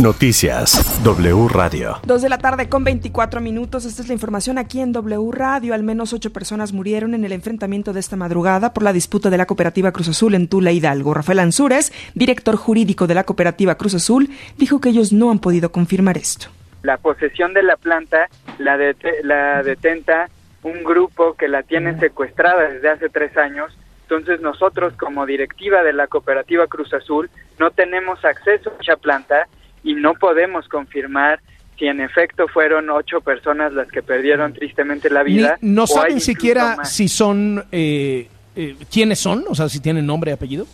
Noticias W Radio. Dos de la tarde con 24 minutos. Esta es la información aquí en W Radio. Al menos ocho personas murieron en el enfrentamiento de esta madrugada por la disputa de la cooperativa Cruz Azul en Tula Hidalgo. Rafael Ansúrez, director jurídico de la cooperativa Cruz Azul, dijo que ellos no han podido confirmar esto. La posesión de la planta la, la detenta un grupo que la tiene secuestrada desde hace tres años entonces nosotros como directiva de la cooperativa Cruz Azul no tenemos acceso a esa planta y no podemos confirmar si en efecto fueron ocho personas las que perdieron tristemente la vida. no saben siquiera si son, eh, eh, quiénes son, o sea, si tienen nombre y apellido.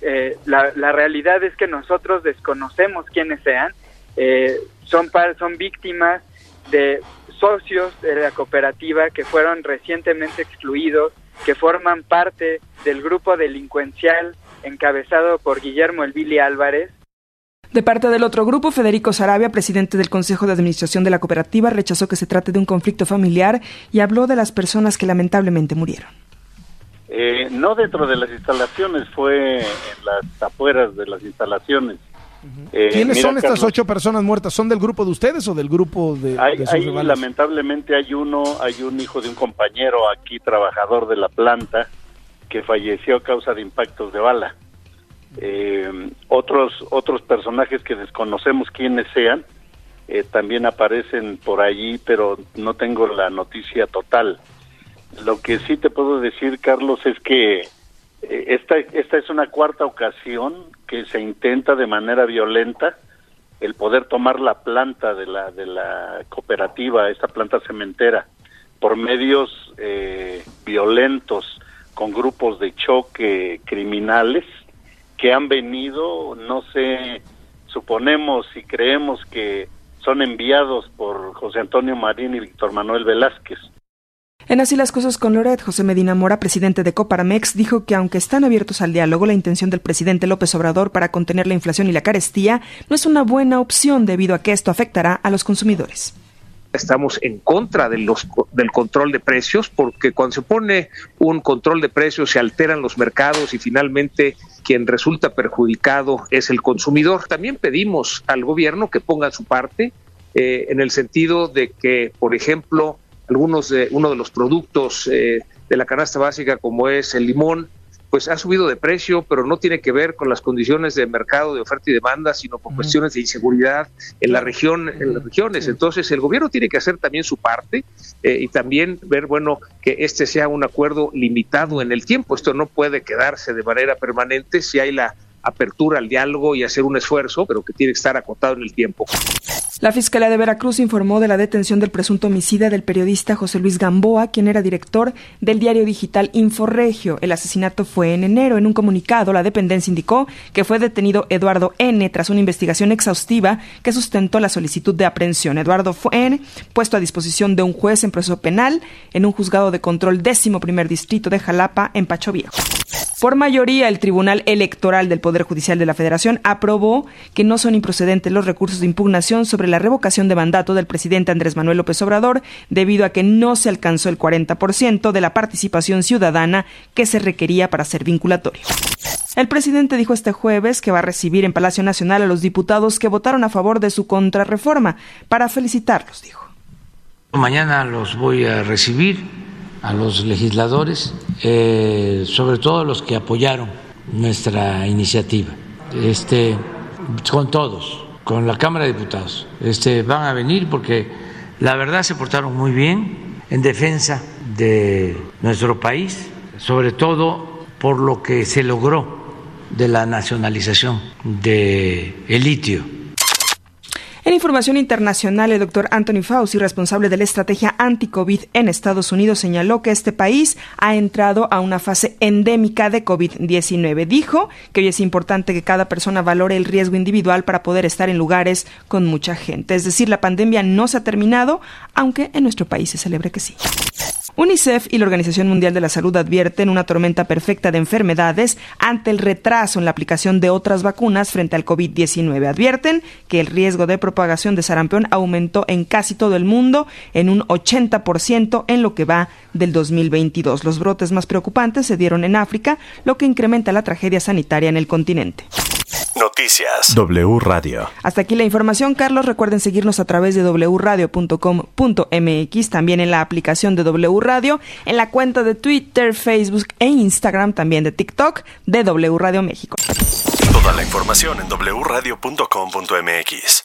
Eh, la, la, realidad es que nosotros desconocemos quiénes sean. son, son víctimas de socios de la cooperativa que fueron recientemente excluidos que forman parte del grupo delincuencial encabezado por Guillermo Elvili Álvarez. De parte del otro grupo, Federico Sarabia, presidente del Consejo de Administración de la cooperativa, rechazó que se trate de un conflicto familiar y habló de las personas que lamentablemente murieron. Eh, no dentro de las instalaciones, fue en las afueras de las instalaciones. Eh, ¿Quiénes son estas ocho personas muertas? ¿Son del grupo de ustedes o del grupo de, hay, lamentablemente hay uno, hay un hijo de un compañero aquí, trabajador de la planta, que falleció a causa de impactos de bala. Eh, otros, otros personajes que desconocemos quiénes sean, eh, también aparecen por allí, pero no tengo la noticia total. Lo que sí te puedo decir, Carlos, es que esta, esta es una cuarta ocasión que se intenta de manera violenta el poder tomar la planta de la, de la cooperativa, esta planta cementera, por medios eh, violentos con grupos de choque criminales que han venido, no sé, suponemos y creemos que son enviados por José Antonio Marín y Víctor Manuel Velázquez. En Así las cosas con Loret, José Medina Mora, presidente de Coparamex, dijo que aunque están abiertos al diálogo, la intención del presidente López Obrador para contener la inflación y la carestía no es una buena opción debido a que esto afectará a los consumidores estamos en contra de los, del control de precios, porque cuando se pone un control de precios se alteran los mercados y finalmente quien resulta perjudicado es el consumidor. También pedimos al gobierno que ponga su parte eh, en el sentido de que, por ejemplo, algunos de uno de los productos eh, de la canasta básica como es el limón pues ha subido de precio, pero no tiene que ver con las condiciones de mercado de oferta y demanda, sino con cuestiones de inseguridad en la región, en las regiones. Entonces, el gobierno tiene que hacer también su parte eh, y también ver, bueno, que este sea un acuerdo limitado en el tiempo. Esto no puede quedarse de manera permanente si hay la apertura al diálogo y hacer un esfuerzo, pero que tiene que estar acotado en el tiempo. La Fiscalía de Veracruz informó de la detención del presunto homicida del periodista José Luis Gamboa, quien era director del diario digital Inforregio. El asesinato fue en enero. En un comunicado, la dependencia indicó que fue detenido Eduardo N. tras una investigación exhaustiva que sustentó la solicitud de aprehensión. Eduardo fue N. puesto a disposición de un juez en proceso penal en un juzgado de control décimo primer distrito de Jalapa, en Pacho Viejo. Por mayoría, el Tribunal Electoral del Poder Judicial de la Federación aprobó que no son improcedentes los recursos de impugnación sobre la revocación de mandato del presidente Andrés Manuel López Obrador, debido a que no se alcanzó el 40% de la participación ciudadana que se requería para ser vinculatorio. El presidente dijo este jueves que va a recibir en Palacio Nacional a los diputados que votaron a favor de su contrarreforma para felicitarlos, dijo. Mañana los voy a recibir a los legisladores, eh, sobre todo los que apoyaron nuestra iniciativa, este, con todos, con la Cámara de Diputados. Este, van a venir porque la verdad se portaron muy bien en defensa de nuestro país, sobre todo por lo que se logró de la nacionalización del el litio en información internacional, el doctor Anthony Fauci, responsable de la estrategia anti-COVID en Estados Unidos, señaló que este país ha entrado a una fase endémica de COVID-19. Dijo que es importante que cada persona valore el riesgo individual para poder estar en lugares con mucha gente. Es decir, la pandemia no se ha terminado, aunque en nuestro país se celebre que sí. UNICEF y la Organización Mundial de la Salud advierten una tormenta perfecta de enfermedades ante el retraso en la aplicación de otras vacunas frente al COVID-19. Advierten que el riesgo de propagación de sarampión aumentó en casi todo el mundo en un 80% en lo que va del 2022. Los brotes más preocupantes se dieron en África, lo que incrementa la tragedia sanitaria en el continente. Noticias. W Radio. Hasta aquí la información, Carlos. Recuerden seguirnos a través de wradio.com.mx, también en la aplicación de W Radio, en la cuenta de Twitter, Facebook e Instagram, también de TikTok de W Radio México. Toda la información en wradio.com.mx.